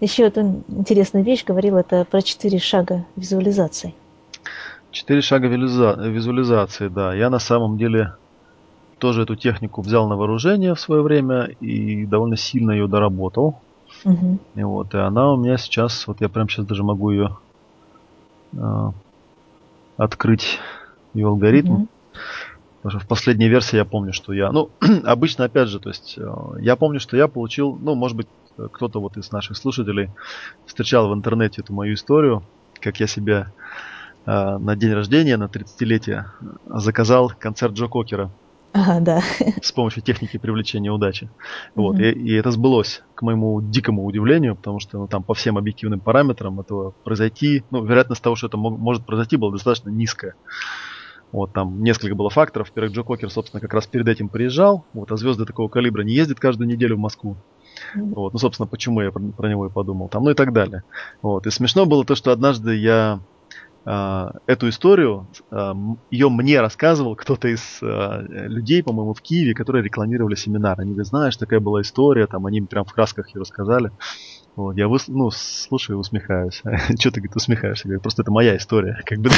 еще одну интересную вещь говорил, это про четыре шага визуализации. Четыре шага визуализации, да. Я на самом деле тоже эту технику взял на вооружение в свое время и довольно сильно ее доработал. Угу. И вот, и она у меня сейчас, вот я прямо сейчас даже могу ее э, открыть, ее алгоритм. Угу. Потому что в последней версии я помню, что я... Ну, обычно, опять же, то есть э, я помню, что я получил, ну, может быть, кто-то вот из наших слушателей встречал в интернете эту мою историю, как я себе э, на день рождения, на 30-летие заказал концерт Джо Кокера. Ага, да. С помощью техники привлечения удачи. Вот, mm-hmm. и, и это сбылось, к моему дикому удивлению, потому что ну, там по всем объективным параметрам этого произойти, ну, вероятность того, что это мог, может произойти, была достаточно низкая. Вот там несколько было факторов. Во-первых, Джо Кокер, собственно, как раз перед этим приезжал. Вот, а звезды такого калибра не ездят каждую неделю в Москву. Вот, ну, собственно, почему я про, него и подумал. Там, ну и так далее. Вот. И смешно было то, что однажды я Uh, эту историю, uh, ее мне рассказывал кто-то из uh, людей, по-моему, в Киеве, которые рекламировали семинар. Они говорят, знаешь, такая была история, там они прям в красках ее рассказали. Вот, я выс... ну, слушаю и усмехаюсь. Что ты, говорит, усмехаешься? Говорю, просто это моя история. Как бы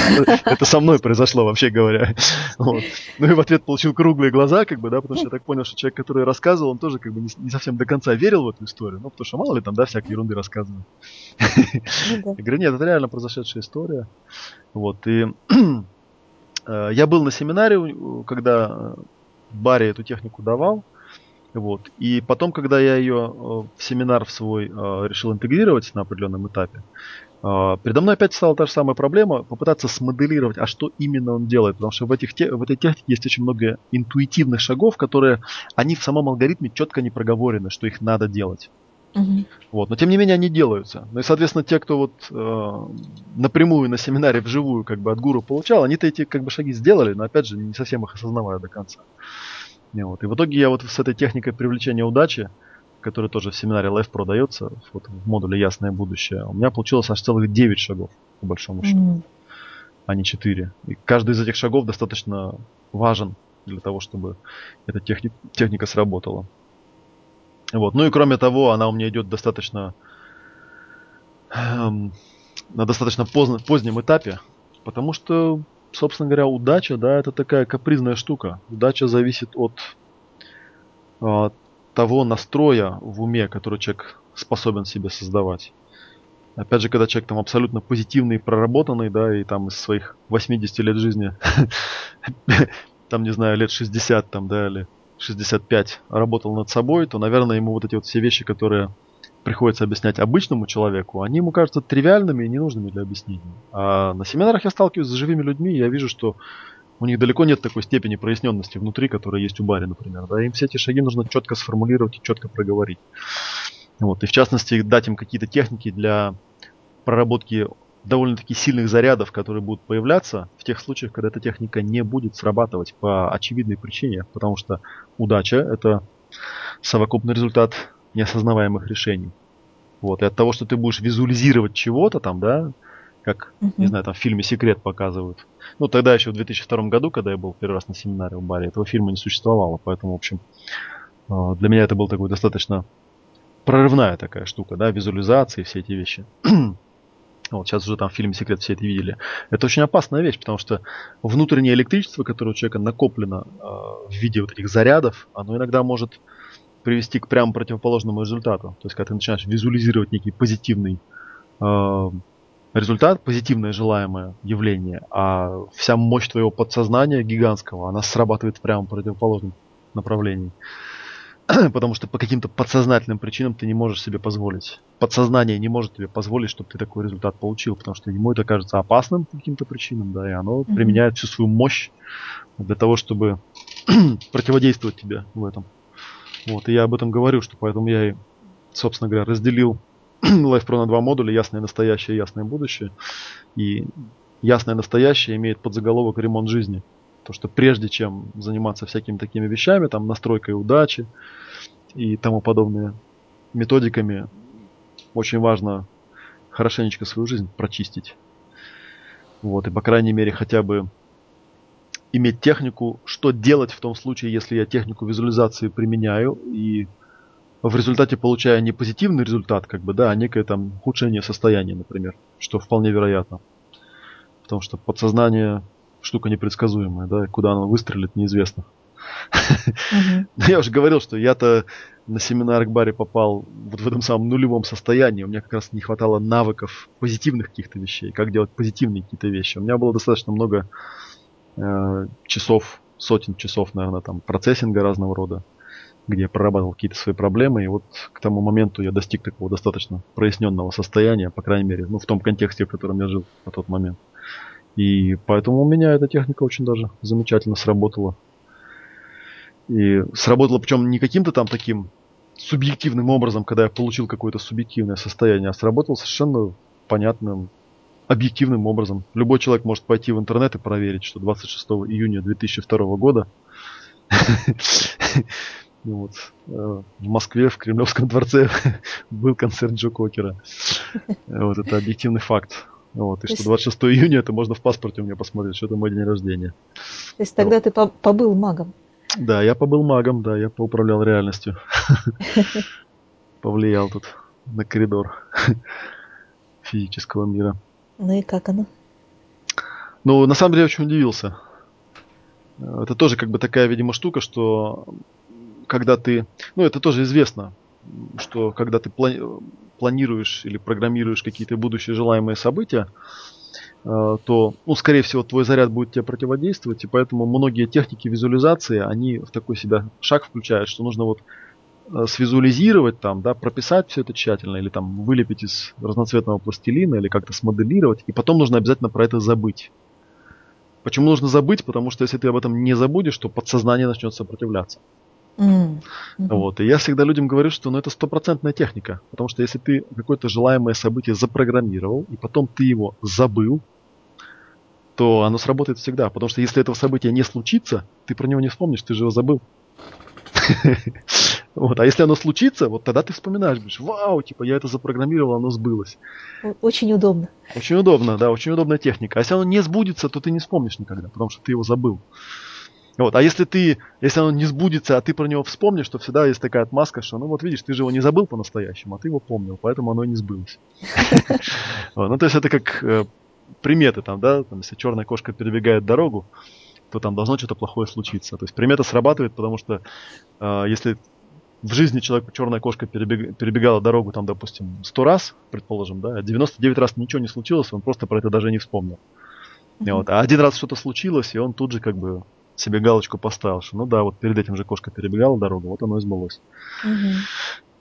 это со мной произошло, вообще говоря. Вот. Ну и в ответ получил круглые глаза, как бы, да, потому что я так понял, что человек, который рассказывал, он тоже как бы не, не совсем до конца верил в эту историю. Ну, потому что мало ли там, да, всякие ерунды рассказывают. Ну я говорю, нет, это реально произошедшая история. Вот, и э, я был на семинаре, когда Барри эту технику давал. Вот. И потом, когда я ее э, в семинар в свой э, решил интегрировать на определенном этапе, э, передо мной опять стала та же самая проблема, попытаться смоделировать, а что именно он делает. Потому что в, этих, в этой технике есть очень много интуитивных шагов, которые, они в самом алгоритме четко не проговорены, что их надо делать. Угу. Вот, но тем не менее они делаются. Ну и, соответственно, те, кто вот э, напрямую на семинаре вживую как бы от гуру получал, они-то эти как бы шаги сделали, но опять же не совсем их осознавая до конца. Вот. И в итоге я вот с этой техникой привлечения удачи, которая тоже в семинаре Life продается, вот в модуле Ясное будущее, у меня получилось аж целых 9 шагов, по большому счету, mm-hmm. а не 4. И каждый из этих шагов достаточно важен для того, чтобы эта техни- техника сработала. Вот. Ну и кроме того, она у меня идет достаточно эм, на достаточно поздно, позднем этапе, потому что собственно говоря, удача, да, это такая капризная штука. Удача зависит от э, того настроя в уме, который человек способен себе создавать. Опять же, когда человек там абсолютно позитивный, проработанный, да, и там из своих 80 лет жизни, там, не знаю, лет 60 там, да, или 65 работал над собой, то, наверное, ему вот эти вот все вещи, которые приходится объяснять обычному человеку, они ему кажутся тривиальными и ненужными для объяснения. А на семинарах я сталкиваюсь с живыми людьми, и я вижу, что у них далеко нет такой степени проясненности внутри, которая есть у Барри, например. Да, им все эти шаги нужно четко сформулировать и четко проговорить. Вот, и в частности дать им какие-то техники для проработки довольно-таки сильных зарядов, которые будут появляться в тех случаях, когда эта техника не будет срабатывать по очевидной причине, потому что удача это совокупный результат неосознаваемых решений. Вот. И от того, что ты будешь визуализировать чего-то там, да, как, uh-huh. не знаю, там в фильме «Секрет» показывают. Ну, тогда еще в 2002 году, когда я был первый раз на семинаре в баре, этого фильма не существовало. Поэтому, в общем, э, для меня это был такой достаточно прорывная такая штука, да, визуализации, все эти вещи. вот сейчас уже там в фильме «Секрет» все это видели. Это очень опасная вещь, потому что внутреннее электричество, которое у человека накоплено э, в виде вот этих зарядов, оно иногда может привести к прямо противоположному результату. То есть, когда ты начинаешь визуализировать некий позитивный э, результат, позитивное желаемое явление, а вся мощь твоего подсознания гигантского, она срабатывает прямо в противоположном направлении. Потому что по каким-то подсознательным причинам ты не можешь себе позволить. Подсознание не может тебе позволить, чтобы ты такой результат получил, потому что ему это кажется опасным по каким-то причинам, да, и оно mm-hmm. применяет всю свою мощь для того, чтобы противодействовать тебе в этом. Вот, и я об этом говорю, что поэтому я и, собственно говоря, разделил Life Pro на два модуля, ясное настоящее и ясное будущее. И ясное настоящее имеет подзаголовок ремонт жизни. То, что прежде чем заниматься всякими такими вещами, там настройкой удачи и тому подобные методиками, очень важно хорошенечко свою жизнь прочистить. Вот, и по крайней мере хотя бы иметь технику, что делать в том случае, если я технику визуализации применяю и в результате получая не позитивный результат, как бы, да, а некое там ухудшение состояния, например, что вполне вероятно. Потому что подсознание штука непредсказуемая, да, куда оно выстрелит, неизвестно. Я уже говорил, что я-то на семинар к баре попал вот в этом самом нулевом состоянии. У меня как раз не хватало навыков позитивных каких-то вещей, как делать позитивные какие-то вещи. У меня было достаточно много часов, сотен часов, наверное, там процессинга разного рода, где я прорабатывал какие-то свои проблемы. И вот к тому моменту я достиг такого достаточно проясненного состояния, по крайней мере, ну, в том контексте, в котором я жил на тот момент. И поэтому у меня эта техника очень даже замечательно сработала. И сработало причем не каким-то там таким субъективным образом, когда я получил какое-то субъективное состояние, а сработало совершенно понятным, объективным образом. Любой человек может пойти в интернет и проверить, что 26 июня 2002 года вот, э, в Москве, в Кремлевском дворце был концерт Джо Кокера. Вот это объективный факт. Вот, и что 26 июня это можно в паспорте у меня посмотреть, что это мой день рождения. То есть тогда вот. ты побыл магом? Да, я побыл магом, да, я поуправлял реальностью. Повлиял тут на коридор физического мира. Ну и как оно? Ну, на самом деле, я очень удивился. Это тоже как бы такая, видимо, штука, что когда ты... Ну, это тоже известно, что когда ты планируешь или программируешь какие-то будущие желаемые события, Э, то, ну, скорее всего, твой заряд будет тебе противодействовать, и поэтому многие техники визуализации, они в такой себя шаг включают, что нужно вот свизуализировать там, да, прописать все это тщательно, или там вылепить из разноцветного пластилина, или как-то смоделировать, и потом нужно обязательно про это забыть. Почему нужно забыть? Потому что если ты об этом не забудешь, то подсознание начнет сопротивляться. Mm-hmm. Вот. И я всегда людям говорю, что ну, это стопроцентная техника. Потому что если ты какое-то желаемое событие запрограммировал, и потом ты его забыл, то оно сработает всегда. Потому что если этого события не случится, ты про него не вспомнишь, ты же его забыл. Вот. А если оно случится, вот тогда ты вспоминаешь, говоришь, вау, типа я это запрограммировал, оно сбылось. Очень удобно. Очень удобно, да, очень удобная техника. А если оно не сбудется, то ты не вспомнишь никогда, потому что ты его забыл. Вот. А если ты, если оно не сбудется, а ты про него вспомнишь, то всегда есть такая отмазка, что, ну вот видишь, ты же его не забыл по-настоящему, а ты его помнил, поэтому оно и не сбылось. Ну, то есть это как э, приметы там, да, там, если черная кошка перебегает дорогу, то там должно что-то плохое случиться. То есть примета срабатывает, потому что э, если в жизни человек, черная кошка перебег, перебегала дорогу, там, допустим, 100 раз, предположим, да, а 99 раз ничего не случилось, он просто про это даже не вспомнил. Mm-hmm. Вот. А один раз что-то случилось, и он тут же как бы себе галочку поставил, что ну да, вот перед этим же кошка перебегала дорогу, вот оно и сбылось. Mm-hmm.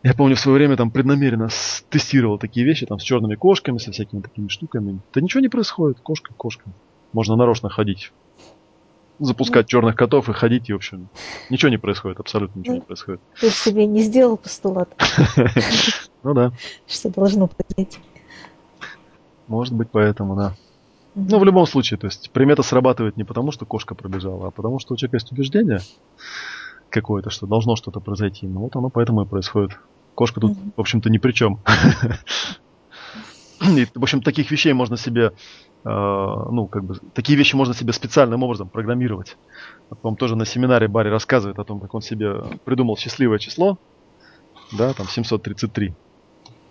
Я помню, в свое время там преднамеренно тестировал такие вещи, там с черными кошками, со всякими такими штуками. Да ничего не происходит, кошка, кошка. Можно нарочно ходить. Запускать черных котов и ходить, и, в общем, ничего не происходит, абсолютно ничего не происходит. Ты же себе не сделал постулат. Ну да. Что должно произойти. Может быть, поэтому, да. Ну, в любом случае, то есть примета срабатывает не потому, что кошка пробежала, а потому, что у человека есть убеждение какое-то, что должно что-то произойти. Ну вот оно поэтому и происходит. Кошка тут, в общем-то, ни при чем. И, в общем, таких вещей можно себе, э, ну, как бы, такие вещи можно себе специальным образом программировать. Вот, по тоже на семинаре Барри рассказывает о том, как он себе придумал счастливое число, да, там 733.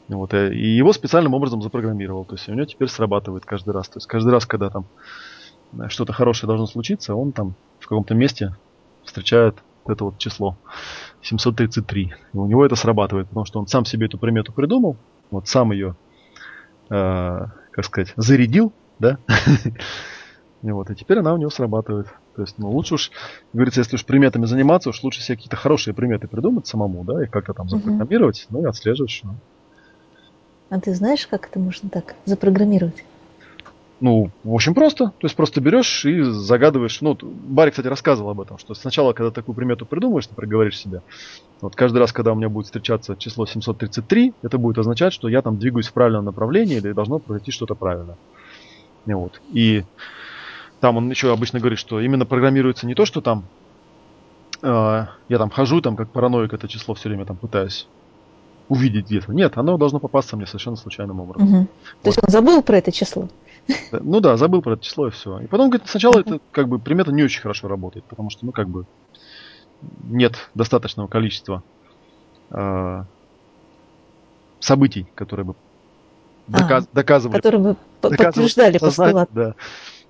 Вот, э, и его специальным образом запрограммировал. То есть у него теперь срабатывает каждый раз. То есть каждый раз, когда там э, что-то хорошее должно случиться, он там в каком-то месте встречает это вот число 733. И у него это срабатывает, потому что он сам себе эту примету придумал, вот сам ее, как сказать, зарядил, да, и вот, и теперь она у него срабатывает. То есть, ну, лучше уж, говорится, если уж приметами заниматься, уж лучше себе какие-то хорошие приметы придумать самому, да, и как-то там запрограммировать, ну и отслеживать. Ну. А ты знаешь, как это можно так запрограммировать? Ну, в общем, просто. То есть просто берешь и загадываешь. Ну, Барри, кстати, рассказывал об этом, что сначала, когда такую примету придумаешь, например, говоришь себе, вот каждый раз, когда у меня будет встречаться число 733, это будет означать, что я там двигаюсь в правильном направлении или должно произойти что-то правильно. И вот. И там он еще обычно говорит, что именно программируется не то, что там э, я там хожу, там как параноик это число все время там пытаюсь увидеть где-то. Нет, оно должно попасться мне совершенно случайным образом. Угу. Вот. То есть он забыл про это число? Ну да, забыл про это число и все. И потом, говорит, сначала это как бы примета не очень хорошо работает, потому что, ну, как бы нет достаточного количества э, событий, которые бы доказ, а, доказывали. Которые бы подтверждали постулат. Да.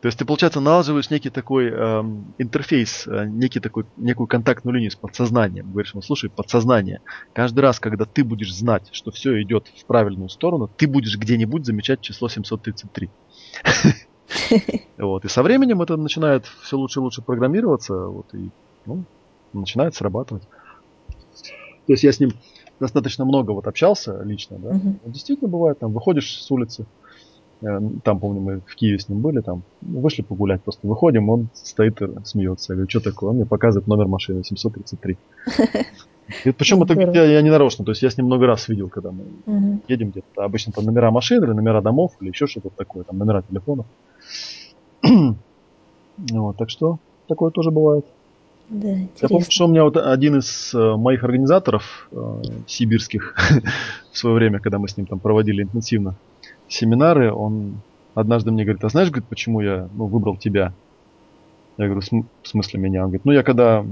То есть ты, получается, налаживаешь некий такой эм, интерфейс, э, некий такой, некую контактную линию с подсознанием. Говоришь, ну слушай, подсознание, каждый раз, когда ты будешь знать, что все идет в правильную сторону, ты будешь где-нибудь замечать число 733. Вот. И со временем это начинает все лучше и лучше программироваться, вот, и ну, начинает срабатывать. То есть я с ним достаточно много вот общался лично, да. Действительно бывает, там выходишь с улицы, там, помню, мы в Киеве с ним были, там, вышли погулять, просто выходим, он стоит и смеется. Я говорю, что такое? Он мне показывает номер машины, 733. И причем это я, я не нарочно, то есть я с ним много раз видел, когда мы угу. едем где-то. Обычно там номера машин или номера домов или еще что-то такое, там номера телефонов. вот, так что такое тоже бывает. Да, Я помню, что у меня вот один из э, моих организаторов э, сибирских в свое время, когда мы с ним там проводили интенсивно семинары, он однажды мне говорит, а знаешь, говорит, почему я ну, выбрал тебя? Я говорю, в смысле меня? Он говорит, ну я когда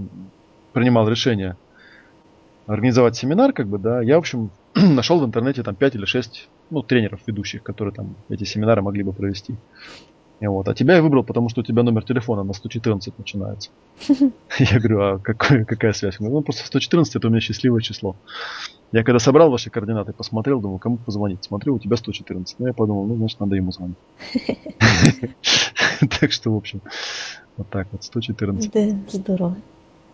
принимал решение организовать семинар, как бы, да, я, в общем, нашел в интернете там 5 или 6 ну, тренеров ведущих, которые там эти семинары могли бы провести. Вот. А тебя я выбрал, потому что у тебя номер телефона на 114 начинается. Я говорю, а какой, какая связь? Ну, просто 114 это у меня счастливое число. Я когда собрал ваши координаты, посмотрел, думал, кому позвонить. Смотрю, у тебя 114. Ну, я подумал, ну, значит, надо ему звонить. Так что, в общем, вот так вот, 114. Да, здорово.